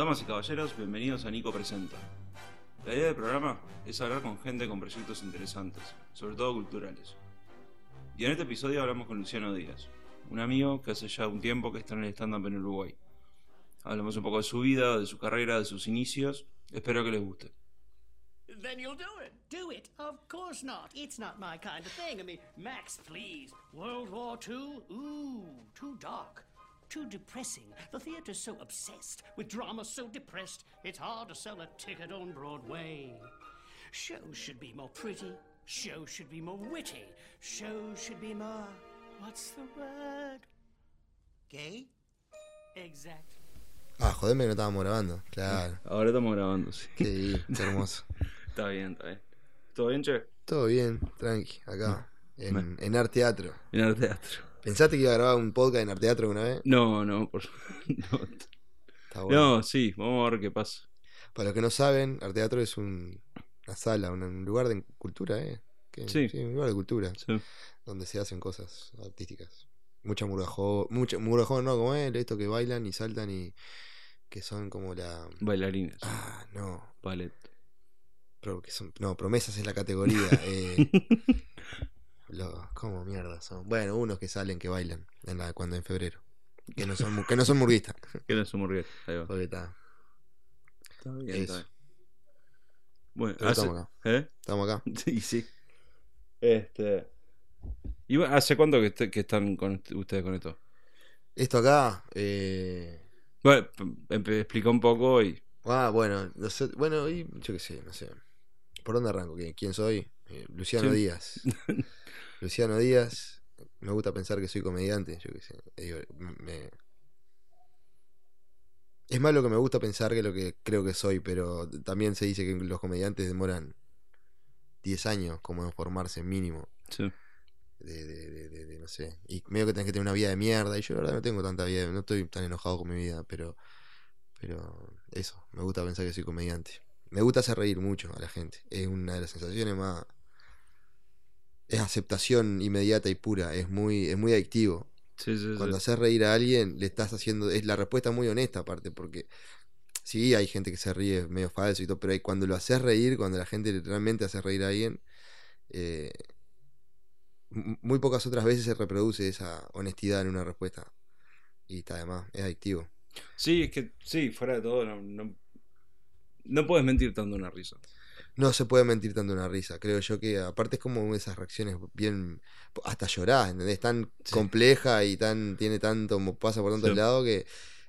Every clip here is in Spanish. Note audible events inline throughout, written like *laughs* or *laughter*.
Damas y caballeros, bienvenidos a Nico Presenta. La idea del programa es hablar con gente con proyectos interesantes, sobre todo culturales. Y en este episodio hablamos con Luciano Díaz, un amigo que hace ya un tiempo que está en el stand-up en Uruguay. Hablamos un poco de su vida, de su carrera, de sus inicios. Espero que les guste. Then you'll do it. Do it? Of course not. It's not my. World War II? Ooh, too dark. Too depressing. The theater's so obsessed with drama so depressed, it's hard to sell a ticket on Broadway. Shows should be more pretty. Shows should be more witty. Shows should be more. What's the word? Gay? Exactly. Ah, jodeme que no estábamos grabando. Claro. *laughs* Ahora estamos grabando, sí. Qué, bien, qué hermoso. *laughs* Está bien, está bien. ¿Todo bien, che? Todo bien, tranqui, acá. En, en Art Teatro. En el teatro. ¿Pensaste que iba a grabar un podcast en Art Teatro alguna vez? No, no, por *laughs* no. Está bueno. No, sí, vamos a ver qué pasa. Para los que no saben, Art Teatro es un- una sala, un, un lugar de cultura, ¿eh? Que- Sí. un lugar de cultura, Sí. donde se hacen cosas artísticas. Mucha murajón, mucha murajón, no, como él, esto que bailan y saltan y que son como la... Bailarines, Ah, no, ballet. pro- que son, no, promesas es la categoría. *laughs* eh, Los, ¿Cómo mierda son? Bueno, unos que salen que bailan en la, cuando en febrero. Que no son, que no son murguistas. *laughs* ¿Qué no somos Ahí va. Porque está. Está bien, Eso. está bien. Bueno, hace- estamos acá. ¿Eh? Estamos acá. *laughs* Sí, sí. Este. ¿Y bueno, hace cuánto que, est- que están con ust- ustedes con esto? Esto acá. Eh... Bueno, empe- explica un poco y. Ah, bueno, no sé, bueno, y yo qué sé, no sé. ¿Por dónde arranco? ¿Qui- ¿Quién soy? Eh, Luciano Sí. Díaz. *laughs* Luciano Díaz. Me gusta pensar que soy comediante, yo qué sé. Digo, me- Es más lo que me gusta pensar que lo que creo que soy, pero también se dice que los comediantes demoran 10 años como en formarse mínimo. Sí. De, de- de- de- de, no sé. Y medio que tenés que tener una vida de mierda. Y yo la verdad no tengo tanta vida, no estoy tan enojado con mi vida, pero. Pero eso, me gusta pensar que soy comediante. Me gusta hacer reír mucho a la gente. Es una de las sensaciones más. Es aceptación inmediata y pura. Es muy, es muy adictivo. Sí, sí, sí. Cuando haces reír a alguien, le estás haciendo. Es la respuesta muy honesta, aparte, porque. Sí, hay gente que se ríe medio falso y todo, pero cuando lo haces reír, cuando la gente realmente hace reír a alguien, eh, muy pocas otras veces se reproduce esa honestidad en una respuesta. Y está además, es adictivo. Sí, es que, sí, fuera de todo, no, no, no puedes mentir tanto una risa. No se puede mentir tanto una risa, creo yo que aparte es como esas reacciones bien hasta llorar, ¿entendés? Tan Sí. compleja y tan tiene tanto pasa por tantos Sí. lados que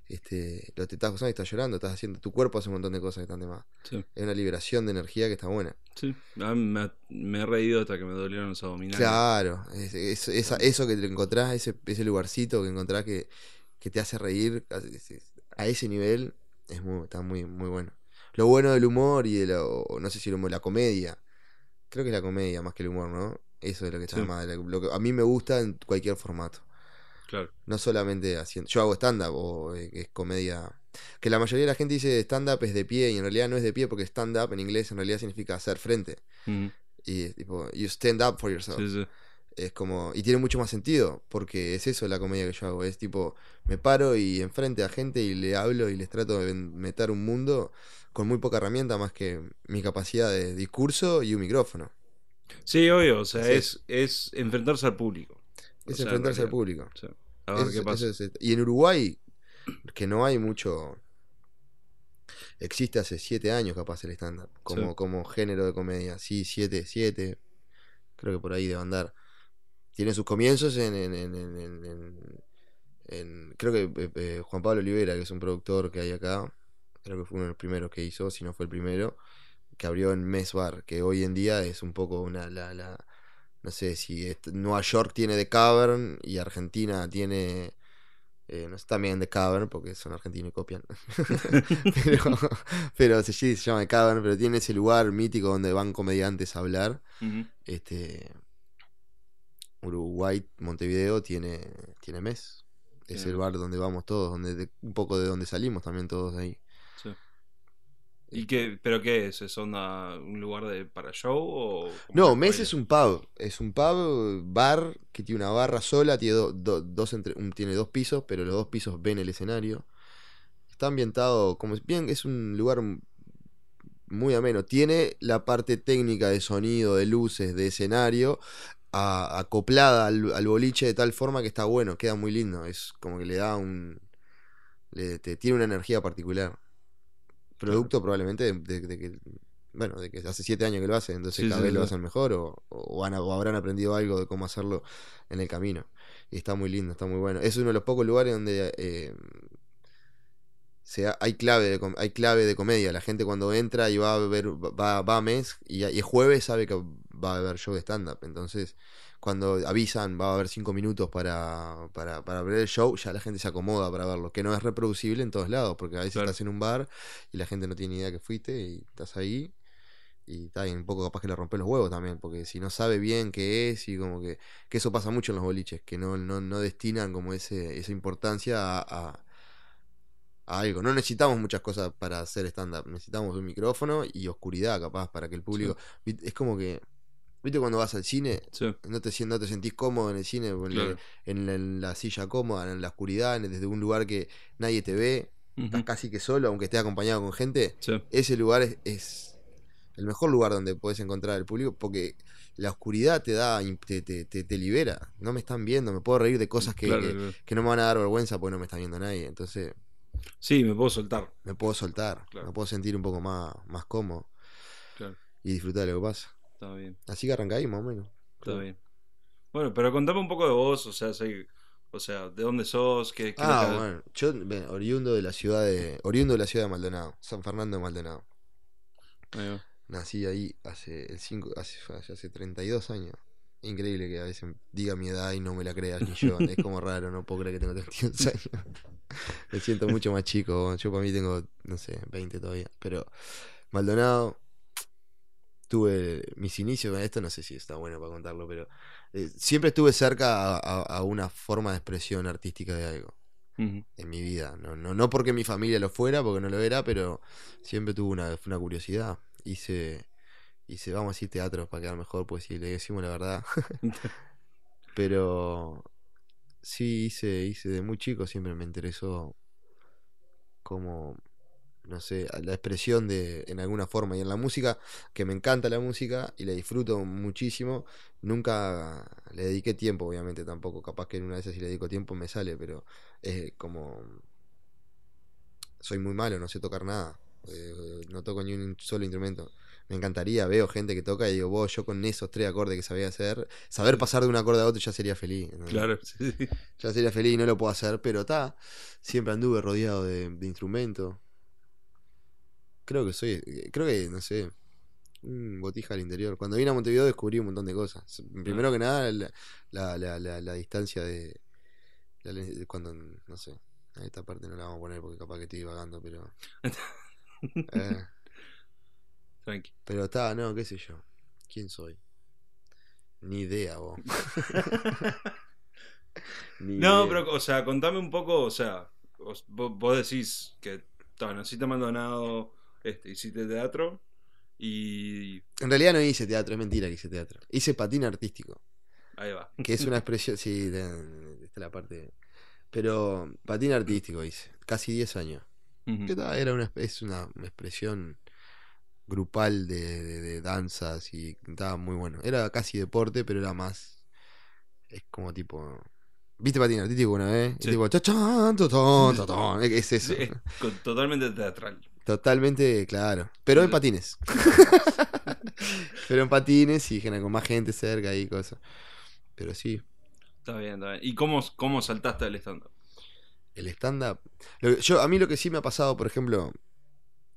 este lo te estás gozando y estás llorando, estás haciendo tu cuerpo hace un montón de cosas que están de más. Sí, Es una liberación de energía que está buena. sí. Me, me he reído hasta que me dolieron los abdominales. Claro, es- es- esa- eso que te encontrás, ese, ese lugarcito que encontrás que, que te hace reír a, a ese nivel, es muy, está muy, muy bueno. Lo bueno del humor y de lo, no sé si el humor, la comedia, creo que es la comedia más que el humor, ¿no? Eso es lo que está Sí. más, lo que a mí me gusta en cualquier formato. Claro. No solamente haciendo. Yo hago stand-up o eh, es comedia. Que la mayoría de la gente dice stand-up es de pie y en realidad no es de pie porque stand-up en inglés en realidad significa hacer frente. Y es tipo, you stand up for yourself. Sí, sí. Es como. Y tiene mucho más sentido, porque es eso la comedia que yo hago. Es tipo, me paro y enfrente a gente y le hablo y les trato de meter un mundo con muy poca herramienta más que mi capacidad de discurso y un micrófono. Sí, obvio, o sea, es, es enfrentarse al público. O Es sea, enfrentarse al público. A ver qué pasa. es- y en Uruguay, que no hay mucho. Existe hace siete años capaz el stand-up, como, Sí. como género de comedia. Sí, siete, siete. Creo que por ahí debe andar. Tiene sus comienzos en. en- en- en- en- en- en- creo que eh, eh, Juan Pablo Olivera, que es un productor que hay acá, creo que fue uno de los primeros que hizo, si no fue el primero, que abrió en Mes Bar, que hoy en día es un poco una. La, la- no sé si est- Nueva York tiene The Cavern y Argentina tiene. eh, no sé, también The Cavern, porque son argentinos y copian. *laughs* pero, *laughs* pero se, sí, se llama The Cavern, pero tiene ese lugar mítico donde van comediantes a hablar. Este. Uruguay, Montevideo tiene, tiene mes. Es el bar donde vamos todos, donde de- un poco de donde salimos también todos de ahí. Sí. ¿Y qué, pero qué es? ¿Es onda un lugar de, para show o...? No, Mes es un pub. Es un pub, bar, que tiene una barra sola, tiene, do- do- dos entre- un- tiene dos pisos, pero los dos pisos ven el escenario. está ambientado como bien es un lugar muy ameno. Tiene la parte técnica de sonido, de luces, de escenario a- acoplada al, al boliche de tal forma que está bueno, queda muy lindo. Es como que le da un. le- te- tiene una energía particular. Producto probablemente de, de- de que. Bueno, de que hace siete años que lo hacen, entonces Sí, cada sí, vez lo hacen mejor o, o han- o habrán aprendido algo de cómo hacerlo en el camino. Y está muy lindo, está muy bueno. Es uno de los pocos lugares donde eh, se ha- hay, clave de, hay clave de comedia. La gente cuando entra y va a ver, va, va a mes y, y es jueves sabe que va a haber show de stand-up. Entonces, cuando avisan va a haber cinco minutos para, para, para ver el show, ya la gente se acomoda para verlo. Que no es reproducible en todos lados, porque a veces Claro. estás en un bar y la gente no tiene idea que fuiste y estás ahí. Y está un poco capaz que le rompe los huevos también, porque si no sabe bien qué es y como que, que eso pasa mucho en los boliches, que no, no, no destinan como ese, esa importancia a, a- algo. No necesitamos muchas cosas para hacer stand-up, necesitamos un micrófono y oscuridad capaz para que el público... Es como que, ¿viste cuando vas al cine? Sí, No te, no te sentís cómodo en el cine, en, la- claro. en la, en la silla cómoda, en la oscuridad, en- desde un lugar que nadie te ve, estás casi que solo, aunque estés acompañado con gente Sí, ese lugar es, es el mejor lugar donde puedes encontrar al público porque la oscuridad te da te, te, te- te libera no me están viendo me puedo reír de cosas que, claro, que, claro. que no me van a dar vergüenza porque no me está viendo nadie entonces Sí, me puedo soltar. me puedo soltar me puedo sentir un poco más, más cómodo Claro, y disfrutar de lo que pasa está bien, así que arranca ahí más o menos está bien. Bueno, pero contame un poco de vos, o sea, o sea, ¿de dónde sos? ¿Qué, qué ah bueno yo ven, oriundo de la ciudad de oriundo de la ciudad de Maldonado San Fernando de Maldonado Ahí va. Nací ahí hace el cinco, hace, hace 32 años. Increíble que a veces diga mi edad y no me la creas ni yo. Es como raro, no puedo creer que tengo 32 años. *laughs* me siento mucho más chico. Yo para mí tengo, no sé, 20 todavía. Pero Maldonado, tuve mis inicios, esto no sé si está bueno para contarlo, pero eh, siempre estuve cerca a, a- a una forma de expresión artística de algo en mi vida. No, no, no porque mi familia lo fuera, porque no lo era, pero siempre tuve una, una curiosidad. Hice, hice, vamos a decir teatro para quedar mejor, pues si le decimos la verdad. *laughs* *laughs* pero sí hice, hice de muy chico, siempre me interesó como, no sé, la expresión de, en alguna forma. Y en la música, que me encanta la música y la disfruto muchísimo, nunca le dediqué tiempo, obviamente tampoco. Capaz que en una de esas si le dedico tiempo me sale, pero es como soy muy malo, no sé tocar nada. eh, no toco ni un solo instrumento. Me encantaría, veo gente que toca y digo, vos, yo con esos tres acordes que sabía hacer, saber pasar de un acorde a otro ya sería feliz. ¿no? Claro, sí, *laughs* sí. Ya sería feliz y no lo puedo hacer, pero está. Siempre anduve rodeado de, de instrumentos. Creo que soy, creo que, no sé, un botija al interior. Cuando vine a Montevideo descubrí un montón de cosas. Primero que nada, la, la, la, la- la distancia de, cuando, no sé, a esta parte no la vamos a poner porque capaz que estoy vagando, pero... *laughs* eh, Tranqui. pero está, no, qué sé yo. ¿Quién soy? Ni idea, vos. *laughs* Ni No, idea. pero, o sea, contame un poco, o sea, vos, decís que ta, naciste en Maldonado, este, hiciste teatro y En realidad no hice teatro, es mentira que hice teatro. Hice patín artístico, ahí va. que es una expresión, sí, esta es la parte... Pero patín artístico hice, casi 10 años. Que ta, era una, es una, una expresión grupal de, de- de danzas y estaba muy bueno. Era casi deporte, pero era más... Es como tipo... ¿Viste patín artístico una vez? Es tipo... chachán, totón, totón, Es eso. Sí, es con- totalmente teatral. Totalmente, claro. Pero en patines. *laughs* Pero en patines y gen- con más gente cerca y cosas. Pero sí, Está bien, está bien. ¿Y cómo, cómo saltaste al stand el stand-up. Yo, a mí lo que sí me ha pasado, por ejemplo,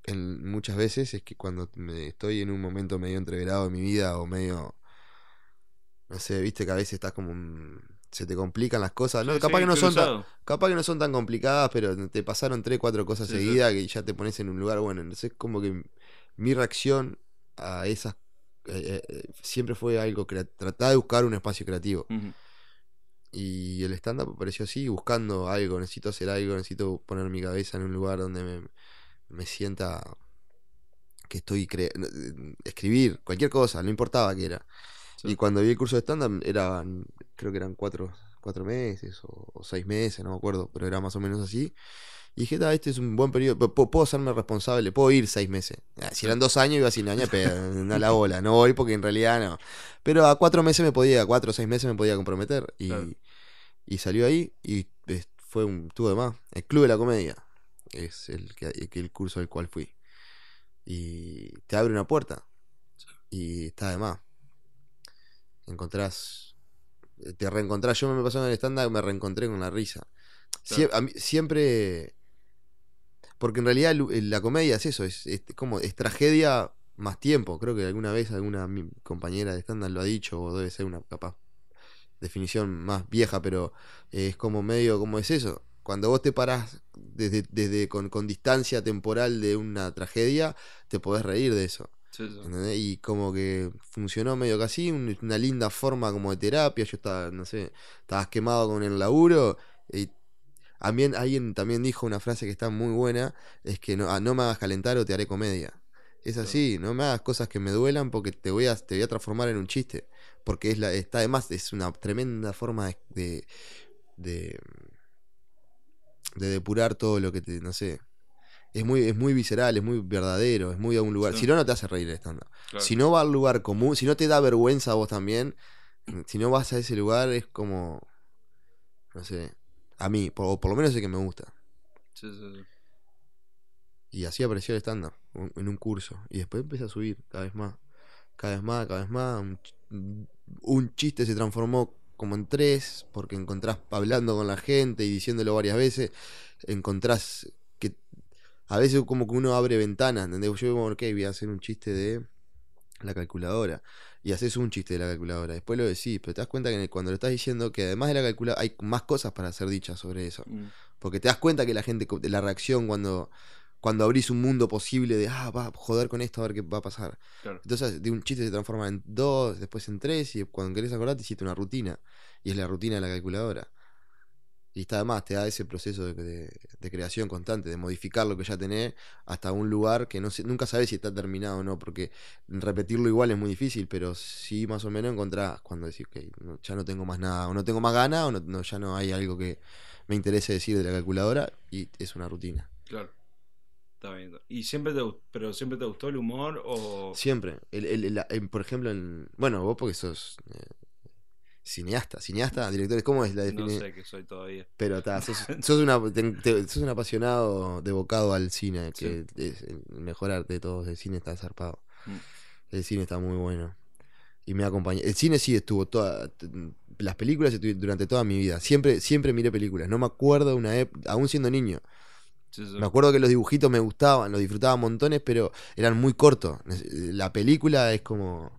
en muchas veces, es que cuando me estoy en un momento medio entreverado de mi vida o medio. No sé, viste que a veces estás como. un- se te complican las cosas. No, capaz, que no son tan, capaz que no son tan complicadas, pero te pasaron tres, cuatro cosas Sí, seguidas que ya te pones en un lugar bueno. Entonces, como que mi reacción a esas eh, eh, siempre fue algo tratar de buscar un espacio creativo. Y el stand-up apareció así, buscando algo, necesito hacer algo, necesito poner mi cabeza en un lugar donde me, me sienta que estoy cre- escribir, cualquier cosa, no importaba qué era. Sí. Y cuando vi el curso de stand-up eran, creo que eran cuatro, cuatro meses o, o seis meses, no me acuerdo, pero era más o menos así. Y dije, "Ta, este es un buen periodo, puedo, puedo hacerme responsable, puedo ir seis meses. Ah, Si eran dos años, iba sin años, pero no la *laughs* *laughs* bola, no voy porque en realidad no. Pero a cuatro meses me podía, a cuatro o seis meses me podía comprometer. Y, Claro. y salió ahí y fue un, tuvo de más. El Club de la Comedia es el, que, el, que- el curso al cual fui. Y te abre una puerta. Y está de más. Encontrás. eh, Te reencontrás. Yo me pasó en el stand-up, me reencontré con la risa. Sie- mí- siempre. Porque en realidad el- la comedia es eso, es, es como es tragedia más tiempo. Creo que alguna vez alguna mi- compañera de stand lo ha dicho, o debe ser una capaz definición más vieja, pero eh, es como medio, como es eso? Cuando vos te parás desde, desde con, con distancia temporal de una tragedia, te podés reír de eso. Sí, sí. ¿entendés? Y como que funcionó medio que así, un- una linda forma como de terapia. Yo estaba, no sé, estabas quemado con el laburo. Y también alguien también dijo una frase que está muy buena, es que no, ah, no me hagas calentar o te haré comedia. Es así, no me hagas cosas que me duelan porque te voy a, te voy a transformar en un chiste. Porque es la, está además, es una tremenda forma de, de, de depurar todo lo que te, no sé. Es muy, es muy visceral, es muy verdadero, es muy a un lugar. Sí. Si no, no te hace reír estando. Claro. Si no va al lugar común, si no te da vergüenza a vos también, si no vas a ese lugar es como, no sé, a mí, por- o por lo menos es que me gusta. Sí, sí, sí. Y así apareció el estándar en un curso. Y después empecé a subir cada vez más. Cada vez más, cada vez más. Un, un chiste se transformó como en tres. Porque encontrás hablando con la gente y diciéndolo varias veces. Encontrás a veces como que uno abre ventanas. ¿entendés? Yo digo, ok, voy a hacer un chiste de la calculadora. Y haces un chiste de la calculadora. Después lo decís. Pero te das cuenta que cuando lo estás diciendo que además de la calculadora hay más cosas para ser dichas sobre eso. Mm, Porque te das cuenta que la gente, la reacción cuando, cuando abrís un mundo posible de, ah, va a joder con esto, a ver qué va a pasar. Claro. Entonces, de un chiste se transforma en dos, después en tres, y cuando querés acordar, te hiciste una rutina. Y es la rutina de la calculadora. Y está además, te da ese proceso de, de- de creación constante, de modificar lo que ya tenés hasta un lugar que no sé, nunca sabes si está terminado o no, porque repetirlo igual es muy difícil, pero sí más o menos encontrás cuando decís, ok, no- ya no tengo más nada, o no tengo más ganas, o no, no- ya no hay algo que me interese decir de la calculadora, y es una rutina. Claro. Está bien. ¿Y siempre te, pero siempre te gustó el humor o...? Siempre. El, el- el- por ejemplo, en, bueno, vos porque sos eh, cineasta, cineasta, director, ¿cómo es la No definición? sé qué soy todavía. Pero ta, sos, *laughs* sos, una, te- te- sos un apasionado devocado al cine, que es el mejor arte de todos. El cine está zarpado. Mm. El cine está muy bueno. Y me acompaña. El cine sí estuvo toda. Las películas estuve durante toda mi vida. Siempre, siempre miré películas. No me acuerdo de una época, aún siendo niño. Sí, sí. Me acuerdo que los dibujitos me gustaban, los disfrutaba montones, pero eran muy cortos. La película es como.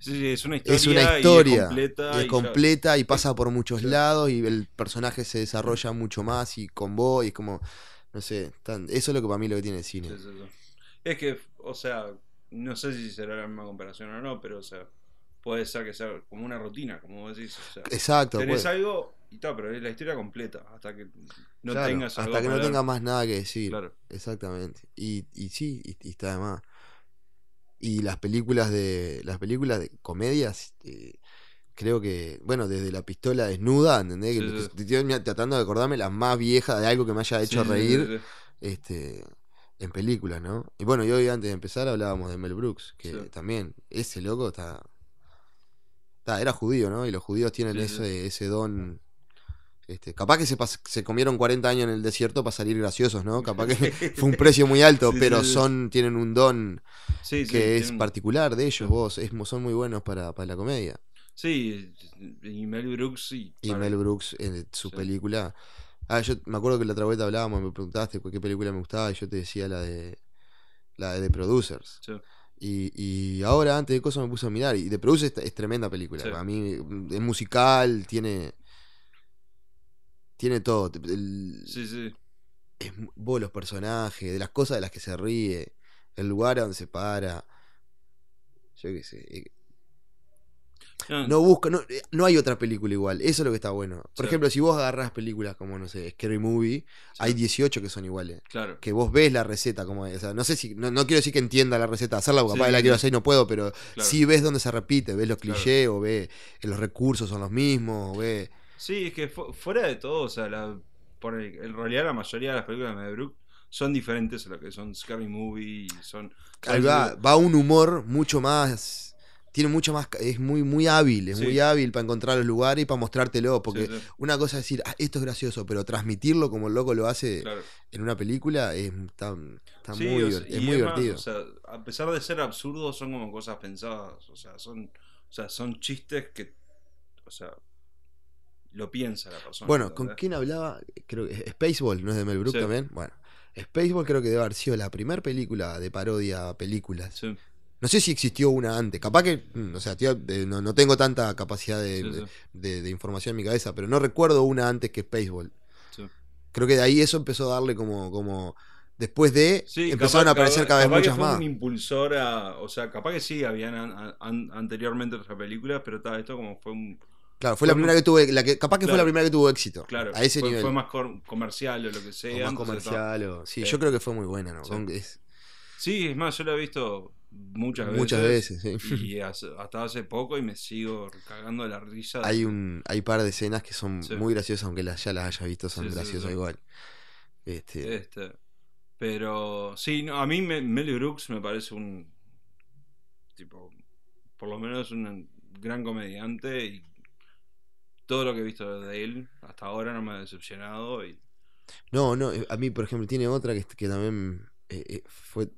Es una historia. Es una y historia. es completa. y es y completa y pasa por muchos Claro. lados y el personaje se desarrolla mucho más y con vos y es como. No sé, tan- eso es lo que para mí lo que tiene el cine. Sí, sí, sí. Es que, o sea, no sé si será la misma comparación o no, pero, o sea, puede ser que sea como una rutina, como vos decís. O sea, Exacto. tenés algo y tal, pero es la historia completa, hasta que no Claro, tengas algo hasta que no ver. más nada que decir. Claro. Exactamente. Y, y sí, y, y está de más. Y las películas de. Las películas de comedias. eh, creo que. Bueno, desde la pistola desnuda, ¿entendés? Que Sí, estoy tratando de acordarme las más viejas de algo que me haya hecho Sí, reír. Este. En películas, ¿no? Y bueno, y hoy antes de empezar hablábamos de Mel Brooks, que también, ese loco está. está- era judío, ¿no? Y los judíos tienen ese, ese don. Este, capaz que se, comieron 40 años en el desierto para salir graciosos, ¿no? Capaz que *laughs* fue un precio muy alto, Sí, pero sí, son tienen un don Sí, que es tienen- particular de ellos, vos, es, son muy buenos para, para la comedia. Sí, y Mel Brooks, sí. Y Mel Brooks, en su película. Ah, yo me acuerdo que la otra vuelta hablábamos, me preguntaste qué película me gustaba, y yo te decía la de la de The Producers. Y, y ahora, antes de cosas, me puse a mirar. Y The Producers es, es tremenda película. A mí mm, es musical, tiene. Tiene todo. El- Sí, sí. es vos, los personajes, de las cosas de las que se ríe, el lugar a donde se para. Yo qué sé. eh, No, No busca, no, eh, no hay otra película igual. Eso es lo que está bueno. Por Sí. ejemplo, si vos agarrás películas como, no sé, Scary Movie, sí, hay 18 que son iguales. Claro. Que vos ves la receta como es. O sea, no sé si. No, no quiero decir que entienda la receta, hacerla, porque Sí, capaz la quiero hacer y no puedo, pero Claro. sí ves dónde se repite, ves los Claro. clichés, o ves que los recursos son los mismos, o ves. Sí, es que fu- fuera de todo, o sea, la, por el- en realidad la mayoría de las películas de Mel Brooks son diferentes a lo que son Scary Movie son... Ahí va, va un humor mucho más. Tiene mucho más. Es muy, muy hábil, es Sí. muy hábil para encontrar los lugares y para mostrártelo. Porque Sí, sí, una cosa es decir, "Ah, esto es gracioso, pero transmitirlo como el loco lo hace claro. en una película es, está, está muy, o sea, es muy más, divertido. o sea, a pesar de ser absurdos, son como cosas pensadas. O sea, son, o sea, son chistes que. O sea, lo piensa la persona. Bueno, ¿con quién hablaba? Creo que Spaceball, ¿no es de Mel Brooks Sí. también? Bueno, Spaceball creo que debe haber sido la primera película de parodia a películas. Sí, No sé si existió una antes. Capaz que, mm, o sea, tío, no, no tengo tanta capacidad de, sí, sí, de- de información en mi cabeza, pero no recuerdo una antes que Spaceball. sí. Creo que de ahí eso empezó a darle como, como después de, Sí, empezaron capaz- a aparecer capaz- cada vez capaz que muchas fue más. un impulsor a. O sea, capaz que sí, habían an- an- anteriormente otras películas, pero tal, esto como fue un. Claro, fue la primera que tuvo, la que, capaz que fue la primera que tuvo éxito. Claro, a ese fue, nivel. fue más comercial o lo que o sea. más comercial. o- sí, Eh, yo creo que fue muy buena, ¿no? sí. Es- tal. Sí, es más, yo lo he visto muchas veces. muchas veces, sí. Y hasta hace poco y me sigo cagando de la risa. Hay un hay par de escenas que son Sí. muy graciosas, aunque las, ya las hayas visto, son Sí, graciosas igual. Este, Este, pero sí, no, a mí me, Mel Brooks me parece un tipo, por lo menos un gran comediante y todo lo que he visto de él hasta ahora no me ha decepcionado y No, no, eh, a mí, por ejemplo, tiene otra que, que también eh, eh, fue.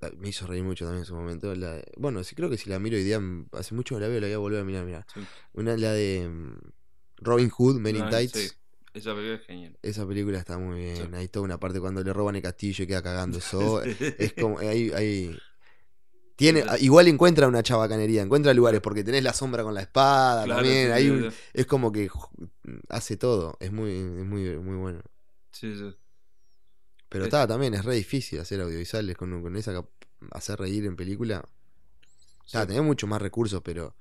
ah, Me hizo reír mucho también en su momento. la de- bueno, sí, creo que si la miro hoy día, hace mucho que la veo, la voy a volver a mirar. mirar. Sí. Una, la de mm, Robin Hood, Men in Tights. sí, esa película es genial. Esa película está muy bien. Sí. Hay toda una parte cuando le roban el castillo y queda cagando *laughs* eso. es como. Hay, hay- Tiene, igual encuentra una chabacanería, encuentra lugares, porque tenés la sombra con la espada Claro, también. sí, hay sí, un- sí. es como que hace todo. Es muy, es muy, muy bueno. Sí, sí. Pero Es- está, también es re difícil hacer audiovisuales con, con esa hacer reír en película. Está, Sí. tenés muchos más recursos, pero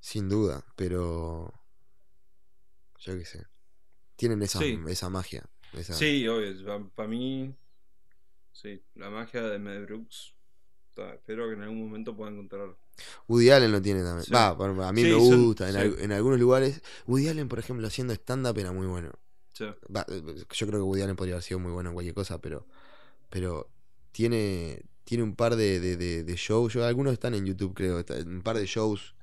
sin duda, pero yo qué sé. Tienen esa, Sí. esa magia. esa- Sí, obvio, para mí sí, la magia de Mel Brooks espero que en algún momento pueda encontrar Woody Allen lo tiene también. Sí. Va, a mí Sí, me son- gusta. En, sí. al- en algunos lugares. Woody Allen, por ejemplo, haciendo stand-up era muy bueno. sí, Va, eh, yo creo que Woody Allen podría haber sido muy bueno en cualquier cosa, pero. Pero tiene. Tiene un par de, de, de- de shows. Yo, algunos están en YouTube, creo. Un par de shows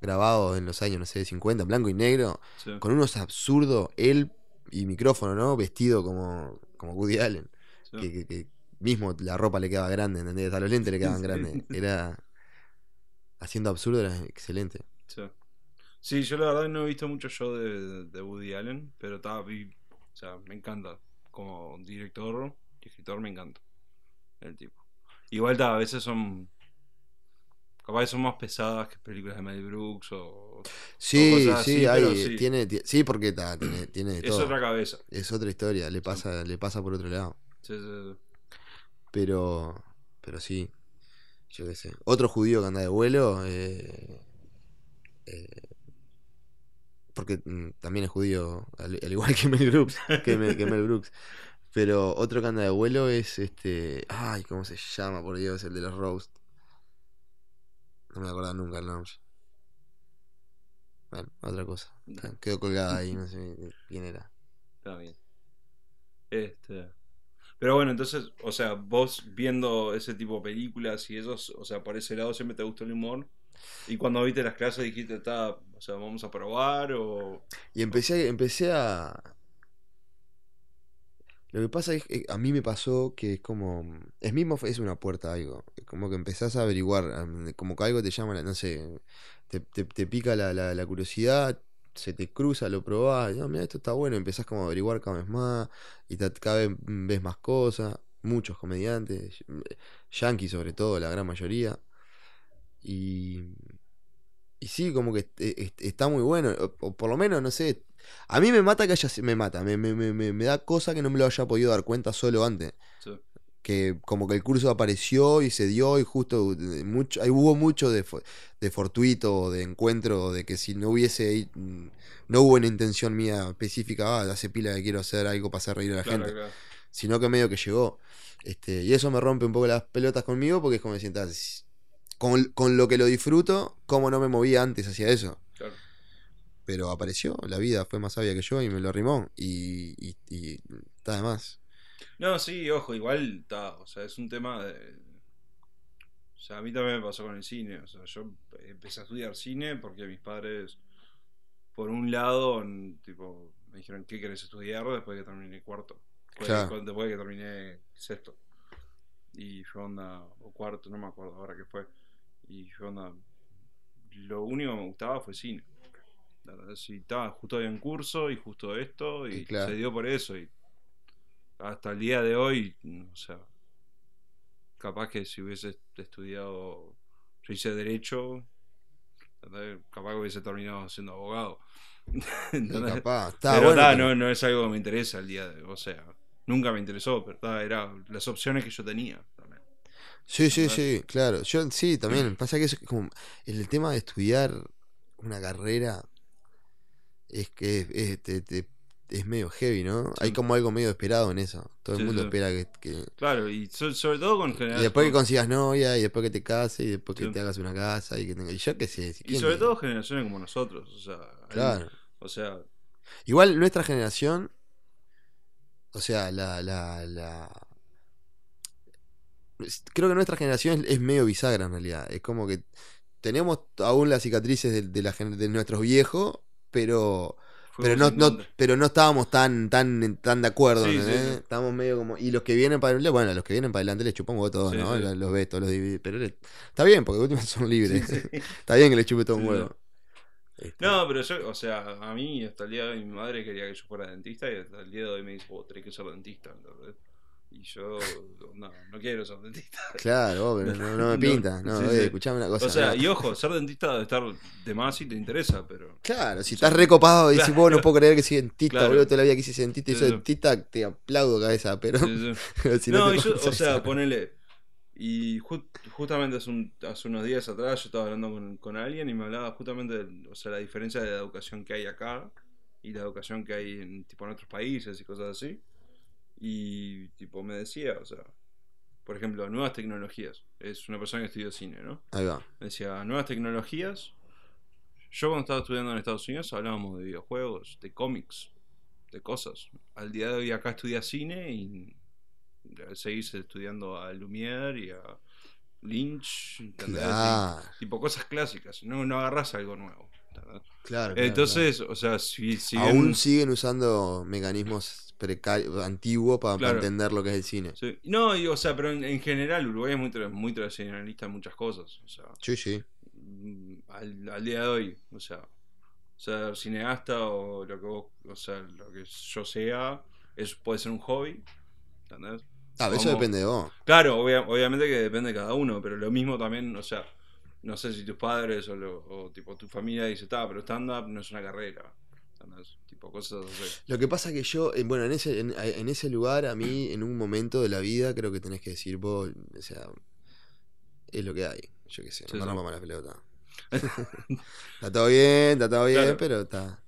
grabados en los años, no sé, 50, en blanco y negro. sí. Con unos absurdos. Él y micrófono, ¿no? Vestido como, como Woody Allen. sí. Que, que- que mismo la ropa le quedaba grande, ¿entendés? Hasta los lentes le quedaban Sí. grandes. Era. Haciendo absurdo era excelente. Sí. Sí, yo la verdad no he visto mucho show de, de Woody Allen, pero está, vi- o sea, me encanta. Como director y escritor me encanta el tipo. Igual ta, a veces son capaz son más pesadas que películas de Mel Brooks o Sí, cosas sí, así, hay, sí. tiene, ti- sí, porque ta, tiene, tiene de es todo. otra cabeza. Es otra historia, le pasa, le pasa por otro lado. Sí, sí, sí. Pero, pero sí, yo qué sé. Otro judío que anda de vuelo, eh, eh, porque mm, también es judío, al, al igual que Mel Brooks, que, Mel- que Mel Brooks. Pero otro que anda de vuelo es este, ay, ¿cómo se llama? Por Dios, el de los roast. No me voy a acordar nunca el nombre. Bueno, otra cosa. Quedó colgada ahí, no sé quién era. Está bien. Este. Pero bueno, entonces, o sea, vos viendo ese tipo de películas y esos, o sea, por ese lado siempre te gustó el humor. Y cuando viste las clases dijiste, está, o sea, vamos a probar o. Y empecé, empecé a. Lo que pasa es que a mí me pasó que es como. Es mismo, es una puerta a algo. Como que empezás a averiguar. Como que algo te llama, la- no sé. Te, te- te pica la, la- la curiosidad, se te cruza, lo probás. No, mira, esto está bueno. Empezás como a averiguar cada vez más. Y te- cada vez ves más cosas. Muchos comediantes. Yankees, sobre todo, la gran mayoría. Y. Y sí, como que est- est- está muy bueno. O, por lo menos, no sé. A mí me mata que haya. Me mata. Me, me, me- me da cosa que no me lo haya podido dar cuenta solo antes. Sí, Que como que el curso apareció y se dio y justo eh, mucho, ahí hubo mucho de, de fortuito o de encuentro, de que si no hubiese, mm, no hubo una intención mía específica, ah, hace pila que quiero hacer algo para hacer reír a la claro, gente, claro. sino que medio que llegó. Este, y eso me rompe un poco las pelotas conmigo porque es como decir, "Ta, si- con, con lo que lo disfruto, como no me movía antes hacia eso. claro. pero apareció, la vida fue más sabia que yo y me lo arrimó. Y, y, y está de más. No, sí, ojo, igual está, o sea, es un tema de... O sea, a mí también me pasó con el cine, o sea, yo empecé a estudiar cine porque mis padres, por un lado, tipo, me dijeron, ¿qué querés estudiar después de que terminé cuarto? Después, Claro. después de que terminé sexto. Y yo onda, o cuarto, no me acuerdo ahora qué fue. Y yo onda, lo único que me gustaba fue cine. La verdad, Sí, estaba justo había un curso y justo esto, y Y claro. se dio por eso. Y hasta el día de hoy, o sea, capaz que si hubiese estudiado, yo hice Derecho, capaz que hubiese terminado siendo abogado. Y *laughs* ¿entendés? capaz, está pero bueno. ta, pero- no, no es algo que me interesa el día de o sea, nunca me interesó, pero ta, era las opciones que yo tenía. también. Sí, sí, sí, claro. Yo sí, también. *clears throat* Pasa que es como el tema de estudiar una carrera es que es, es- te- te- es medio heavy, ¿no? Hay como algo medio esperado en eso. Todo el Sí, mundo sí. espera que, que- Claro, y so- sobre todo con Y generaciones. después que consigas novia, y después que te cases, y después que te hagas una casa, y que tengas... Y yo qué sé. si Y quién- sobre todo generaciones como nosotros, o sea, hay- Claro. o sea, Igual nuestra generación, o sea, la, la, la... Creo que nuestra generación es, es medio bisagra en realidad. Es como que tenemos aún las cicatrices de, de la gen- de nuestros viejos, pero pero no, no, pero no estábamos tan, tan, tan de acuerdo, Sí, sí, ¿entendés? sí. Estábamos medio como. Y los que vienen para adelante, bueno, los que vienen para adelante les chupan huevo todos, Sí, ¿no? sí. Los, ves, todos los DVD, Pero le- está bien, porque de última *laughs* son libres. Sí, sí. *laughs* está bien que les chupe todo un Sí, huevo. Este, No, pero yo, o sea, a mí hasta el día de hoy mi madre quería que yo fuera dentista y hasta el día de hoy me dice, vos tenés que ser dentista, ¿entendés? Y yo, no, no quiero ser dentista. Claro, pero no, no me *laughs* pinta. No, sí, oye, sí. escuchame una cosa. O sea, y ojo, ser dentista debe estar de más si te interesa, pero... Claro, si estás recopado y decís, vos no puedo creer que soy dentista, Claro. boludo, toda la vida quise ser dentista y soy dentista, te aplaudo cabeza, pero, *laughs* si no, no, yo, o sea, ponele. Y ju- justamente hace, un- hace unos días atrás yo estaba hablando con, con alguien y me hablaba justamente de o sea, la diferencia de la educación que hay acá y la educación que hay en, tipo, en otros países y cosas así. Y tipo me decía, o sea, por ejemplo, nuevas tecnologías. Es una persona que estudió cine, ¿no? Ahí va. Me decía, nuevas tecnologías. Yo cuando estaba estudiando en Estados Unidos hablábamos de videojuegos, de cómics, de cosas. Al día de hoy acá estudia cine y seguís estudiando a Lumière y a Lynch, ¿entendés? Claro, tipo cosas clásicas, no, no agarrás algo nuevo. claro. claro, Entonces, o sea, si, si bien- aún siguen usando mecanismos antiguos para, entender lo que es el cine. sí. No, y, o sea, pero en, en general Uruguay es muy, tra- muy tradicionalista en muchas cosas. O sea, Sí, sí. mm, al, al día de hoy, o sea, ser cineasta o lo que vos, o sea, lo que yo sea, es, puede ser un hobby, ¿entendés? Ah, eso Como- depende de vos. Claro, obvia- obviamente que depende de cada uno, pero lo mismo también, o sea, no sé si tus padres o, lo- o, tipo tu familia dice, está, pero stand-up no es una carrera, ¿entendés? Tipo cosas así. Lo que pasa que yo, eh, bueno, en ese, en, en ese lugar, a mí, en un momento de la vida, creo que tenés que decir vos, o sea, es lo que hay. Yo qué sé, no Sí, rompa la pelota. *laughs* está todo bien, está todo bien, Claro. pero está.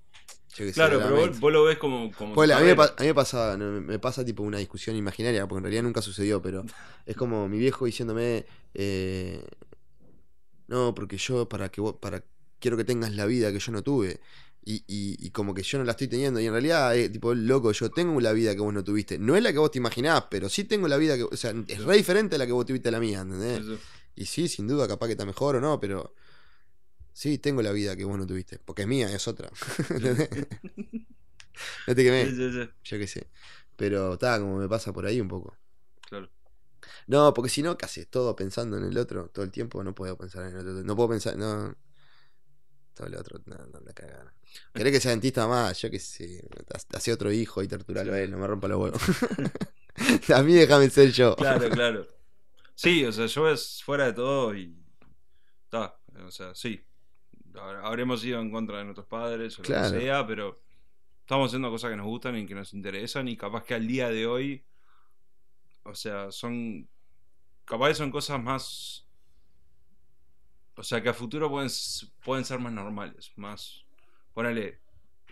Yo Claro, la pero vos, vos lo ves como... como a, mí me, a mí me pasa, me pasa tipo una discusión imaginaria, porque en realidad nunca sucedió, pero *laughs* es como mi viejo diciéndome, eh, no, porque yo para que vos, para, quiero que tengas la vida que yo no tuve. Y, y, y como que yo no la estoy teniendo. Y en realidad, eh, tipo, loco, yo tengo la vida que vos no tuviste. No es la que vos te imaginás, pero sí tengo la vida que. O sea, es re diferente a la que vos tuviste a la mía, ¿entendés? Sí, sí. Y sí, sin duda, capaz que está mejor o no, pero. Sí, tengo la vida que vos no tuviste. Porque es mía, es otra. No te quemé yo qué sé. Pero está, como me pasa por ahí un poco. claro. No, porque si no, ¿qué haces? Todo pensando en el otro todo el tiempo. No puedo pensar en el otro. No puedo pensar. No. Todo el otro. No, no la cagan. ¿Querés que sea dentista más? Yo qué sé. Hace otro hijo y torturarlo a él. No me rompa los huevos. *laughs* a mí déjame ser yo. Claro, *laughs* claro. Sí, o sea, yo es fuera de todo y. Está, o sea, sí. Habremos ido en contra de nuestros padres o lo Claro. que sea, pero estamos haciendo cosas que nos gustan y que nos interesan y capaz que al día de hoy. O sea, son. Capaz que son cosas más. O sea, que a futuro pueden, pueden ser más normales, más. Ponele,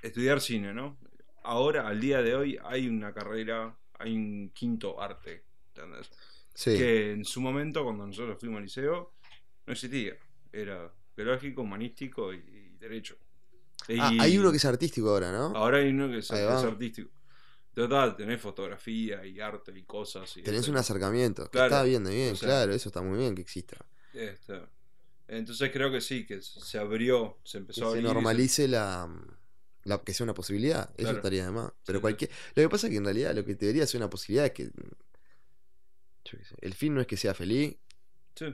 estudiar cine, ¿no? Ahora, al día de hoy, hay una carrera, hay un quinto arte, ¿entendés? Sí. que en su momento, cuando nosotros fuimos al liceo, no existía. Era biológico, humanístico y, y derecho. Y Ah, hay uno que es artístico ahora, ¿no? Ahora hay uno que es, artístico. Total, tenés fotografía y arte y cosas. Y Tenés este- un acercamiento. Que está bien, bien, o sea- claro, eso está muy bien que exista. este, entonces creo que sí, que se abrió, se Que empezó a abrir. se- normalice la, la- que sea una posibilidad. Eso estaría de más. Pero sí. cualquier. Lo que pasa es que en realidad lo que debería ser una posibilidad es que. yo qué sé, el fin no es que sea feliz. Sí,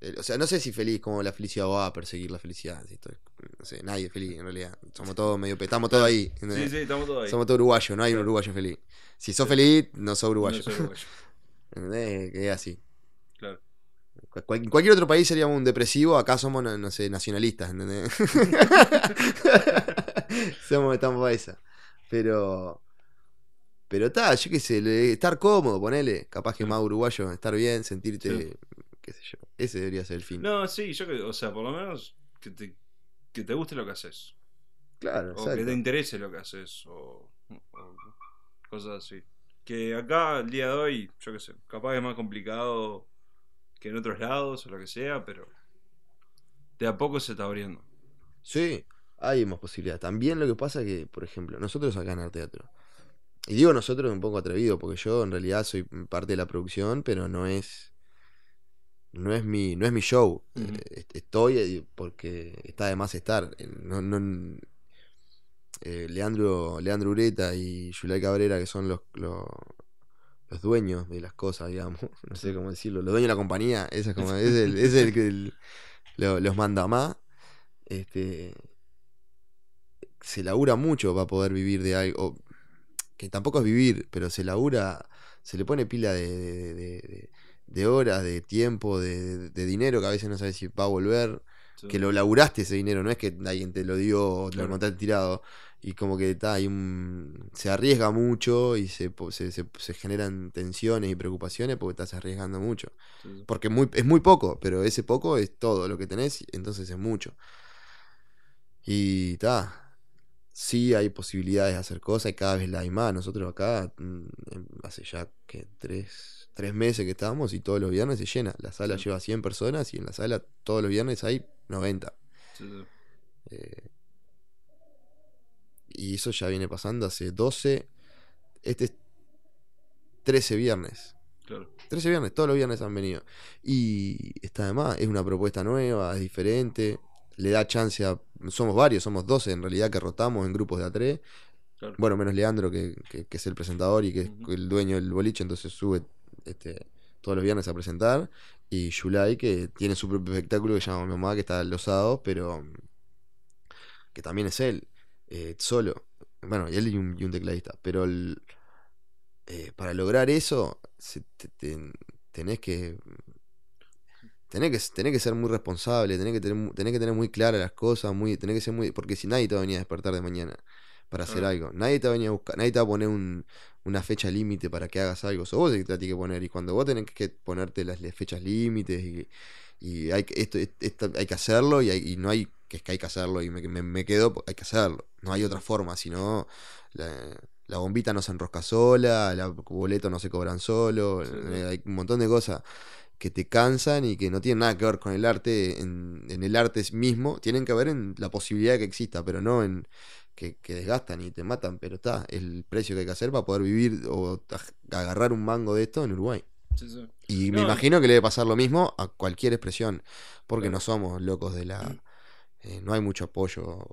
el- o sea, no sé si feliz como la felicidad va a perseguir la felicidad. si esto es- no sé, nadie es feliz en realidad. Somos todos medio. Estamos todos ahí. sí, sí, estamos todos ahí. Somos todos uruguayos, no hay un uruguayo feliz. Si sos feliz, no sos No uruguayo. soy uruguayo. *laughs* ¿Entendés? Que es así. Claro. En cualquier otro país seríamos un depresivo, acá somos, no, sé, nacionalistas, ¿entendés? *laughs* somos, estamos esa. Pero. Pero está, yo qué sé, estar cómodo, ponele. Capaz que Sí. más uruguayo, estar bien, sentirte. Sí. qué sé yo. Ese debería ser el fin. No, sí, yo que, o sea, por lo menos que te, que te guste lo que haces. claro, O que exacto. te interese lo que haces. O, o cosas así. Que acá, el día de hoy, yo qué sé, capaz es más complicado que en otros lados o lo que sea, pero de a poco se está abriendo. Sí, hay más posibilidades. También lo que pasa es que, por ejemplo, nosotros acá en Arte Teatro. Y digo nosotros un poco atrevido, porque yo en realidad soy parte de la producción, pero no es. No es mi, no es mi show. Eh, est- Estoy eh, porque está de más estar. Eh, No, no- eh, Leandro, Leandro Ureta y Yulay Cabrera, que son los, los, los dueños de las cosas, digamos. *laughs* No sé cómo decirlo. Los dueños de la compañía. Esa es como, es, el, es el que los manda más. Este. Se labura mucho para poder vivir de algo. que tampoco es vivir, pero se labura. Se le pone pila de, de- de- horas, de tiempo, de, dinero que a veces no sabes si va a volver. Sí. Que lo laburaste ese dinero, no es que alguien te lo dio o te lo encontraste tirado. Y como que está, hay un. Se arriesga mucho y se, se, se- se generan tensiones y preocupaciones porque estás arriesgando mucho. Sí. Porque muy, es muy poco, pero ese poco es todo lo que tenés, entonces es mucho. Y está. Sí hay posibilidades de hacer cosas y cada vez la hay más. Nosotros acá mm, em, hace ya que tres, tres meses que estamos y todos los viernes se llena. La sala Sí. lleva 100 personas y en la sala todos los viernes hay 90. Sí, sí. Eh, y eso ya viene pasando hace 12. Este es 13 viernes. Claro. 13 viernes, todos los viernes han venido. Y está de más, es una propuesta nueva, es diferente. Le da chance a. Somos varios, somos 12 en realidad que rotamos en grupos de A3. Claro. Bueno, menos Leandro, que, que- que es el presentador y que es el dueño del boliche, entonces sube este, todos los viernes a presentar. Y Yulai, que tiene su propio espectáculo que se llama Mi Mamá, que está los sábados, pero que también es él, eh, solo. Bueno, y él y un, y un tecladista. Pero el- eh, para lograr eso, se- te- te- tenés que. Tenés que, tenés que ser muy responsable, tenés que, tener, tenés que tener muy claras las cosas, muy, tenés que ser muy. Porque si nadie te va a venir a despertar de mañana para hacer Claro. algo, nadie te va a venir a buscar, nadie te va a poner un- una fecha límite para que hagas algo, sos vos te la tienes que poner, y cuando vos tenés que ponerte las, las fechas límites y, y hay que, esto, esto hay que hacerlo y, hay- y no hay que es que hay que hacerlo y me, me, me quedo, hay que hacerlo, no hay otra forma, sino la, la bombita no se enrosca sola, los boletos no se cobran solo, Sí, eh, hay un montón de cosas que te cansan y que no tienen nada que ver con el arte, en, en el arte mismo, tienen que ver en la posibilidad que exista, pero no en que, que desgastan y te matan, pero está, el precio que hay que hacer para poder vivir o agarrar un mango de esto en Uruguay. Sí, sí. Y me No, imagino que le debe pasar lo mismo a cualquier expresión, porque Claro. no somos locos de la... eh, no hay mucho apoyo.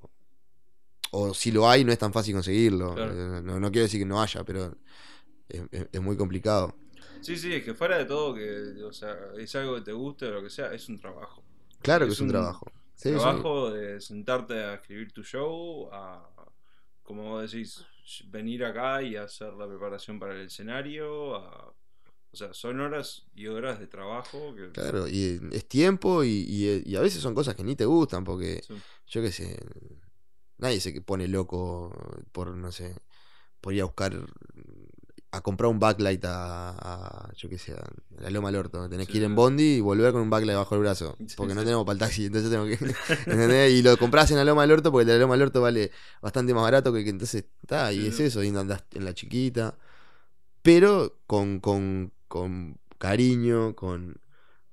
O si lo hay, no es tan fácil conseguirlo. Claro. Eh, No, no quiero decir que no haya, pero es, es- es muy complicado. Sí, sí, es que fuera de todo, que, o sea, es algo que te guste o lo que sea, es un trabajo. Claro que Es es un, un trabajo. Sí, sí. trabajo de sentarte a escribir tu show, a, como vos decís, venir acá y hacer la preparación para el escenario, a- o sea, son horas y horas de trabajo que... Claro, y es tiempo y, y- y a veces son cosas que ni te gustan, porque Sí, yo qué sé, nadie se pone loco por, no sé, por ir a buscar, a comprar un backlight a, a, yo qué sé, a la Loma al Orto. Tenés Sí, que ir en. Bondi y volver con un backlight bajo el brazo, Sí, porque no sí. tenemos para el taxi, *laughs* entonces tengo que, ¿entendés? Y lo compras en la Loma al Orto, porque el de la Loma al Orto vale bastante más barato que que entonces, está, y es eso, y andás en la chiquita, pero con, con, con cariño, con,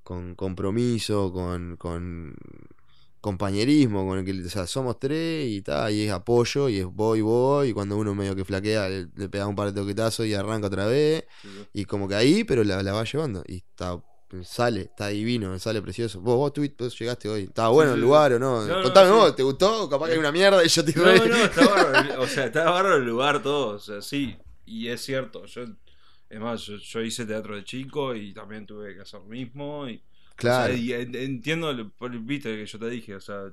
con compromiso, con, con compañerismo con el que, o sea, somos tres y tal, y es apoyo, y es voy, voy, y cuando uno medio que flaquea, le, le pega un par de toquetazos y arranca otra vez, Sí, sí. y como que ahí, pero la, la va llevando, y está, sale, está divino, sale precioso. Vos, vos, tuviste- vos llegaste hoy, ¿estaba bueno sí, el lugar o no? No, no, Contame sí. vos, ¿te gustó? Capaz que hay una mierda y yo te No, re- no, está bárbaro. O sea, está bárbaro el lugar todo. O sea, sí. Y es cierto. Yo, es más, yo, yo hice teatro de chico y también tuve que hacer lo mismo. Y, Claro. o sea, y en- entiendo, viste que yo te dije, o sea,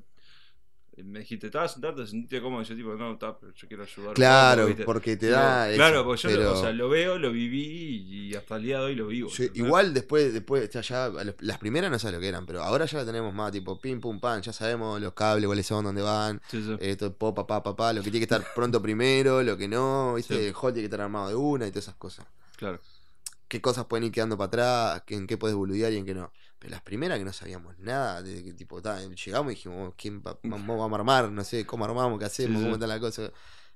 me dijiste, ¿estabas sentarte? ¿Te sentiste cómodo? Y yo, tipo, no, está, pero yo quiero ayudar. Claro, porque te da. Claro, porque yo lo- o sea, lo veo, lo viví y hasta el día de hoy lo vivo. Igual después, después ya, ya, las primeras no sabes lo que eran, pero ahora ya la tenemos más, tipo pim pum pam, ya sabemos los cables, cuáles son, dónde van, Sí, sí. eh, po, papá, papá, lo que tiene que estar *laughs* pronto primero, lo que no, ¿viste? Sí. el hall tiene que estar armado de una y todas esas cosas. Claro. Qué cosas pueden ir quedando para atrás, en qué puedes boludear y en qué no. Pero las primeras que no sabíamos nada, de que tipo, llegamos y dijimos, ¿quién va- *laughs* vamos, a armar? No sé, ¿cómo armamos? ¿Qué hacemos? ¿Cómo está la cosa?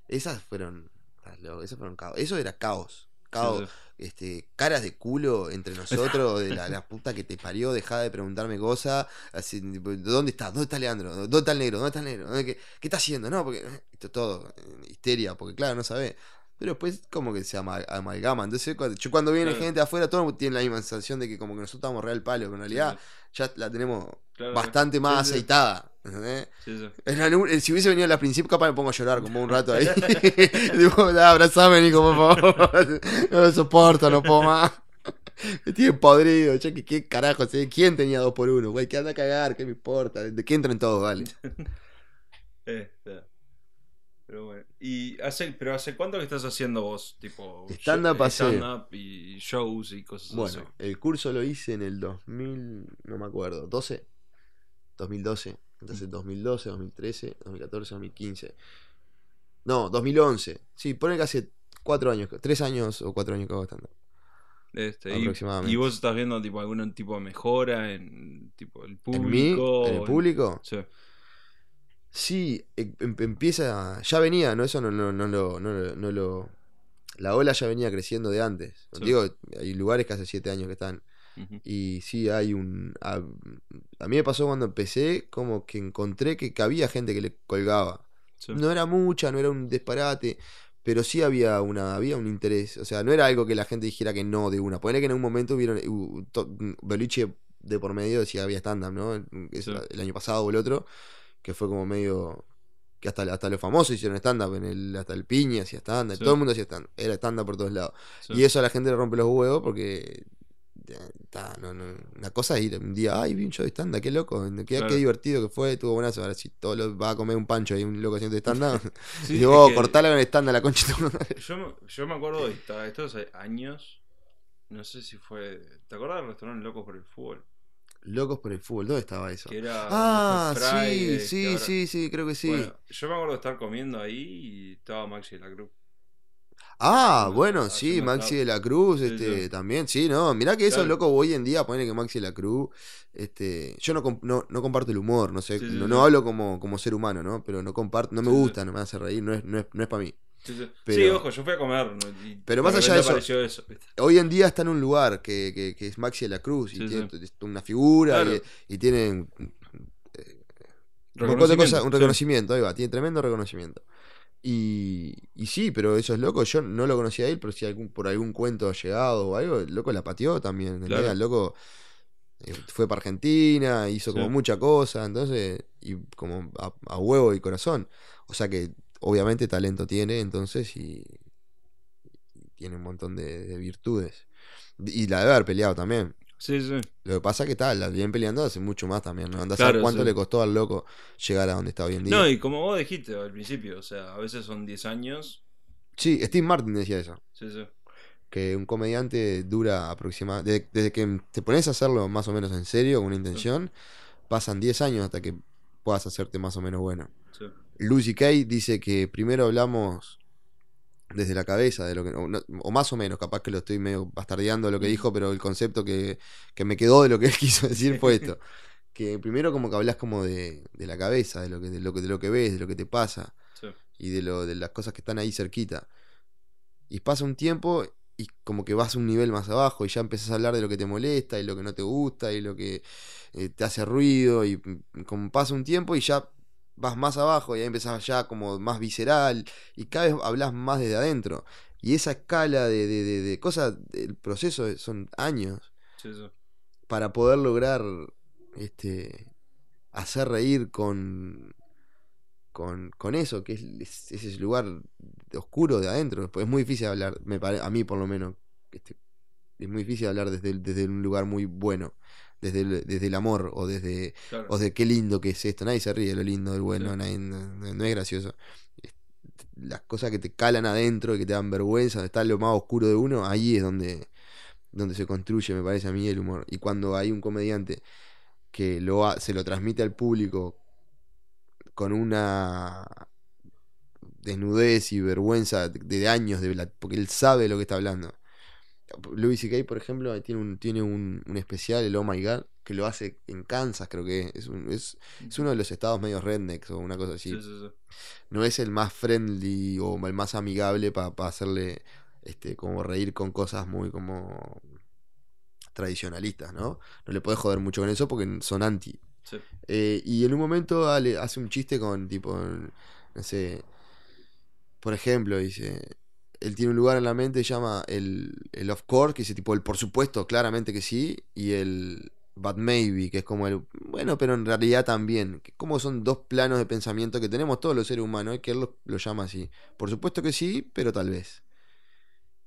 Esas fueron, estás esas fueron caos. Eso era caos. Caos, este, caras de culo entre nosotros, de la, la *laughs* puta que te parió, deja de preguntarme cosas, así, tipo, ¿dónde está? ¿Dónde está Leandro? ¿Dónde está el negro? ¿Dónde está el negro? ¿Dónde- ¿Qué, qué está haciendo? No, porque eh, esto todo, eh, histeria, porque claro, no sabe. Pero después como que se ama- amalgama. Entonces cuando, yo cuando viene Claro. gente afuera, todo tiene la misma sensación de que como que nosotros estamos real palo, pero en realidad ya la tenemos Claro, bastante más sí, aceitada. ¿entendés? Sí, sí. En algún- eh, si hubiese venido al principio, capaz me pongo a llorar como un rato ahí. *laughs* *laughs* Digo, "Da, abrazame, Nico, por favor. *laughs* No lo soporto, no puedo más. Me tiene podrido. Yo, ¿qué, qué carajo? sé? ¿Quién tenía dos por uno? Güey, ¿qué anda a cagar? ¿Qué me importa? ¿De qué entran todos? Vale. Este. Pero bueno. ¿Y hace, pero hace cuánto que estás haciendo vos? Tipo, Stand-up show- hace- stand-up y shows y cosas Bueno, así. el curso lo hice en el 2000, no me acuerdo, 12, 2012, entonces 2012, 2013, 2014, 2015. No, 2011. Sí, pone que hace cuatro años, tres años o cuatro años que hago stand Este, y, aproximadamente. y vos estás viendo tipo algún tipo de mejora en tipo el ¿En público. mí? ¿En el público? Sí. Sí, em- em- empieza, ya venía, ¿no? Eso no, no, no, lo, no, lo- no lo... La ola ya venía creciendo de antes. Sí. Digo, hay lugares que hace siete años que están. Y sí, hay un... A, a mí me pasó cuando empecé, como que encontré que, que había gente que le colgaba. Sí. No era mucha, no era un disparate, pero sí había una había un interés. O sea, no era algo que la gente dijera que no de una. Ponele que en un momento hubieron hu- to- un boliche de por medio decía había stand-up, ¿no? Sí. El año pasado o el otro, que fue como medio... Que hasta, hasta los famosos hicieron stand-up, en el, hasta el Piña hacía stand-up, Sí. todo el mundo hacía stand-up, era stand-up por todos lados. Sí. Y eso a la gente le rompe los huevos porque... ta, no, no, una cosa es ir un día, ay, vi un show de stand-up, qué loco, qué, Claro. qué divertido que fue, estuvo buenazo. Ahora si todo lo, va a comer un pancho y un loco haciendo stand-up, *laughs* Sí, y digo, oh, cortala con el stand-up la concha. de tu madre". Yo, me- yo me acuerdo de esta- esto hace años. No sé si fue. ¿Te acuerdas del restaurante Locos por el Fútbol? Locos por el fútbol, ¿dónde estaba eso? Que era. Ah, Friday, sí, sí, ahora- sí, sí, creo que sí. Bueno, yo me acuerdo de estar comiendo ahí y estaba Maxi de la Cruz. ah, bueno, sí, Maxi de la Cruz, este, sí. también, sí, no, mirá que esos Claro. locos hoy en día ponen que Maxi de la Cruz, este, yo no, no, no comparto el humor, no sé, Sí, no, sí. hablo como, como ser humano, ¿no? Pero no comparto, no me gusta, no me hace reír, no es, no es, no es para mí. Sí, sí. Pero- Sí, ojo, yo fui a comer. y Pero más allá de eso-. Hoy en día está en un lugar que, que, que es Maxi de la Cruz y Sí, tiene sí. una figura Claro. y, y tiene cosas, un sí. reconocimiento, ahí va, tiene tremendo reconocimiento. Y, y sí, pero eso es loco, yo no lo conocía a él, pero si algún, por algún cuento ha llegado o algo, el loco la pateó también. Claro. El loco eh, fue para Argentina, hizo como mucha cosa, entonces, y como a, a huevo y corazón. O sea que obviamente talento tiene, entonces, y, y tiene un montón de, de virtudes. Y la debe haber peleado también. Sí, sí. Lo que pasa es que tal, la vienen peleando hace mucho más también, ¿no? Andás a Claro, saber cuánto sí. le costó al loco llegar a donde está hoy en día. No, y como vos dijiste al principio, o sea, a veces son 10 años. Sí, Steve Martin decía eso. Sí, sí. Que un comediante dura aproximadamente. Desde, desde que te pones a hacerlo más o menos en serio, con una intención, pasan 10 años hasta que puedas hacerte más o menos bueno. sí. Lucy Kay dice que primero hablamos desde la cabeza de lo que. O, no- o más o menos, capaz que lo estoy medio bastardeando lo que dijo, pero el concepto que, que me quedó de lo que él *laughs* quiso decir fue esto. *laughs* Que primero como que hablas como de, de la cabeza, de lo, que, de, lo que, de lo que ves, de lo que te pasa sí. y de, lo, de las cosas que están ahí cerquita. Y pasa un tiempo y como que vas a un nivel más abajo y ya empezás a hablar de lo que te molesta y lo que no te gusta y lo que eh, te hace ruido y mm, como pasa un tiempo y ya vas más abajo y ahí empezás ya como más visceral y cada vez hablas más desde adentro. Y esa escala de, de, de, de cosas, el proceso son años Sí, sí. para poder lograr este hacer reír con con, con eso, que es, es- ese lugar oscuro de adentro. Pues es muy difícil hablar, me pare- a mí por lo menos. este, es muy difícil hablar desde, desde un lugar muy bueno, desde el, desde el amor o desde, Claro. o de qué lindo que es esto. Nadie se ríe de lo lindo, del bueno, Sí. nadie- no, es gracioso. Las cosas que te calan adentro y que te dan vergüenza, donde está lo más oscuro de uno, ahí es donde, donde se construye, me parece a mí, el humor. Y cuando hay un comediante que lo ha- se lo transmite al público con una desnudez y vergüenza de, de años, de la- porque él sabe lo que está hablando. Louis C.K., por ejemplo, tiene un, tiene un, un especial, el Oh My God, que lo hace en Kansas, creo que es. Es, un- es, es uno de los estados medio rednecks o una cosa así. Sí, sí, sí. No es el más friendly o el más amigable para hacerle este, como reír con cosas muy como tradicionalistas, ¿no? No le podés joder mucho con eso porque son anti. Eh, y en un momento hace un chiste con tipo, no sé, por ejemplo, dice, él tiene un lugar en la mente, llama el, el of course, que dice tipo el por supuesto, claramente que sí, y el but maybe, que es como el, bueno, pero en realidad también, como son dos planos de pensamiento que tenemos todos los seres humanos, y que él lo, lo llama así, por supuesto que sí, pero tal vez.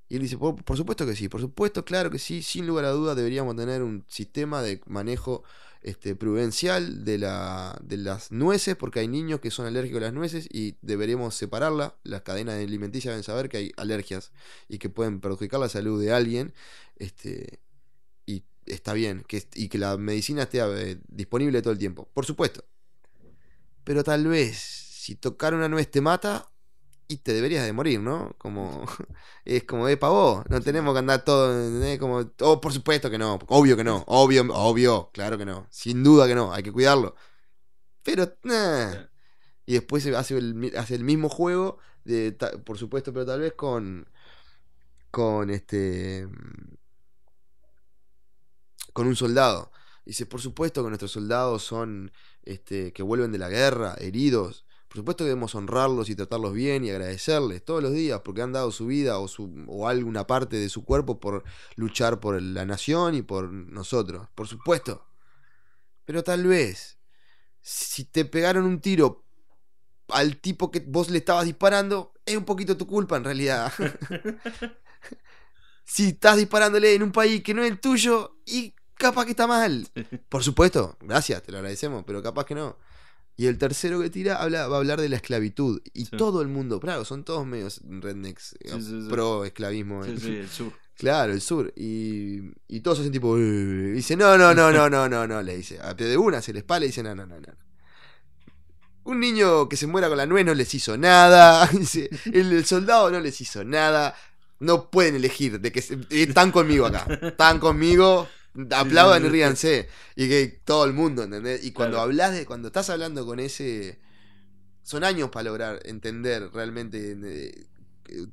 Y él dice, por, por supuesto que sí, por supuesto, claro que sí, sin lugar a duda deberíamos tener un sistema de manejo este, prudencial de, la, de las nueces, porque hay niños que son alérgicos a las nueces y deberíamos separarla. Las cadenas alimenticias deben saber que hay alergias y que pueden perjudicar la salud de alguien. Este, y está bien, que, y que la medicina esté eh, disponible todo el tiempo, por supuesto. Pero tal vez, si tocar una nuez te mata, y te deberías de morir, ¿no? Como *laughs* es como de pavo, no tenemos que andar todo. Como, oh, por supuesto que no, obvio que no, *laughs* obvio, obvio, claro que no, sin duda que no, hay que cuidarlo. Pero, nah. Y después hace el, mi- hace el mismo juego, de, ta- por supuesto, pero tal vez con, con este, con un soldado. Dice, por supuesto que nuestros soldados son, este, que vuelven de la guerra, heridos. Por supuesto que debemos honrarlos y tratarlos bien y agradecerles todos los días porque han dado su vida o, su, o alguna parte de su cuerpo por luchar por la nación y por nosotros. Por supuesto. Pero tal vez, si te pegaron un tiro al tipo que vos le estabas disparando, es un poquito tu culpa en realidad. *laughs* si estás disparándole en un país que no es el tuyo y capaz que está mal. Por supuesto, gracias, te lo agradecemos, pero capaz que no. Y el tercero que tira habla, va a hablar de la esclavitud. Y Sí. todo el mundo, claro, son todos medios rednecks, eh, Sí, sí, sí. pro esclavismo. Sí, sí, el sur. *laughs* Claro, el sur. Y, y todos hacen tipo. "Eh", y dice, no, no, no, no, no, no, no, le dice. A pie de una se les pala y dice, no, no, no, no. Un niño que se muera con la nuez no les hizo nada. *laughs* Dice, el, el soldado no les hizo nada. No pueden elegir de que eh, están conmigo acá. Están conmigo. Aplaudan y ríanse. Y que todo el mundo, ¿entendés? Y cuando Claro. hablas de. Cuando estás hablando con ese. Son años para lograr entender realmente eh,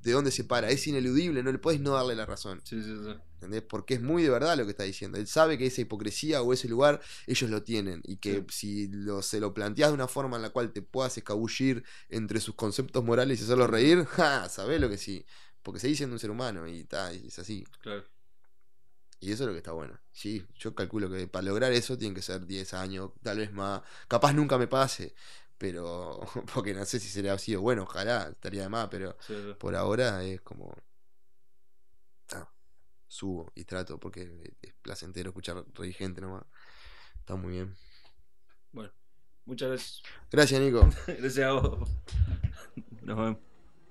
de dónde se para. Es ineludible, no le puedes no darle la razón. Sí, sí, sí. ¿entendés? Porque es muy de verdad lo que está diciendo. Él sabe que esa hipocresía o ese lugar ellos lo tienen. Y que si lo, se lo planteas de una forma en la cual te puedas escabullir entre sus conceptos morales y hacerlo reír, *laughs* ja, sabés lo que sí. Porque seguís siendo un ser humano y, ta, y es así. Claro. Y eso es lo que está bueno. Sí, yo calculo que para lograr eso tienen que ser 10 años, tal vez más. Capaz nunca me pase, pero. *laughs* Porque no sé si sería así o bueno, ojalá, estaría de más, pero Sí, sí. por ahora es como. ah, subo y trato porque es placentero escuchar reír gente nomás. Está muy bien. Bueno, muchas gracias. Gracias, Nico. *laughs* Gracias a vos. Nos vemos.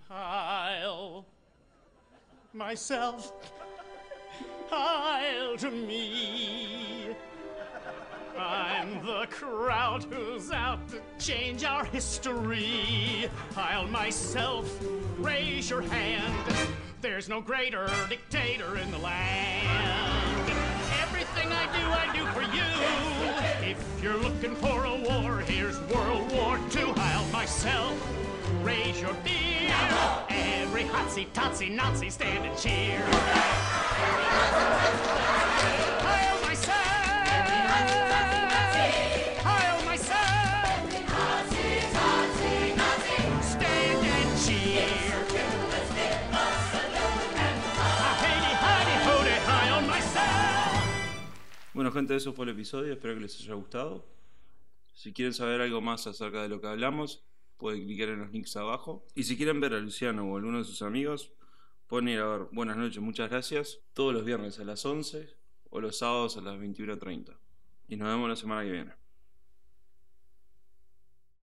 I'll myself, I'll to me. I'm the crowd who's out to change our history. I'll myself raise your hand. There's no greater dictator in the land. Everything I do, I do for you. If you're looking for a war, here's World War II. I'll myself raise your beer. Every hotsy totsy Nazi stand and cheer. Hail myself! Stand and cheer. Bueno, gente, eso fue el episodio. Espero que les haya gustado. Si quieren saber algo más acerca de lo que hablamos, pueden clicar en los links abajo. Y si quieren ver a Luciano o a alguno de sus amigos, pueden ir a ver Buenas noches, muchas gracias. Todos los viernes a las 11 o los sábados a las 21.30. Y nos vemos la semana que viene.